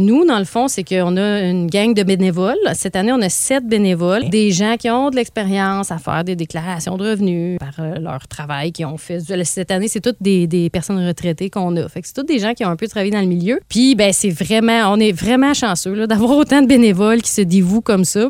Nous, dans le fond, c'est qu'on a une gang de bénévoles. Cette année, on a sept bénévoles, des gens qui ont de l'expérience à faire des déclarations de revenus par euh, leur travail qu'ils ont fait. Cette année, c'est toutes des, personnes retraitées qu'on a. Fait que c'est toutes des gens qui ont un peu travaillé dans le milieu. Puis, ben, c'est vraiment, on est vraiment chanceux là, d'avoir autant de bénévoles qui se dévouent comme ça.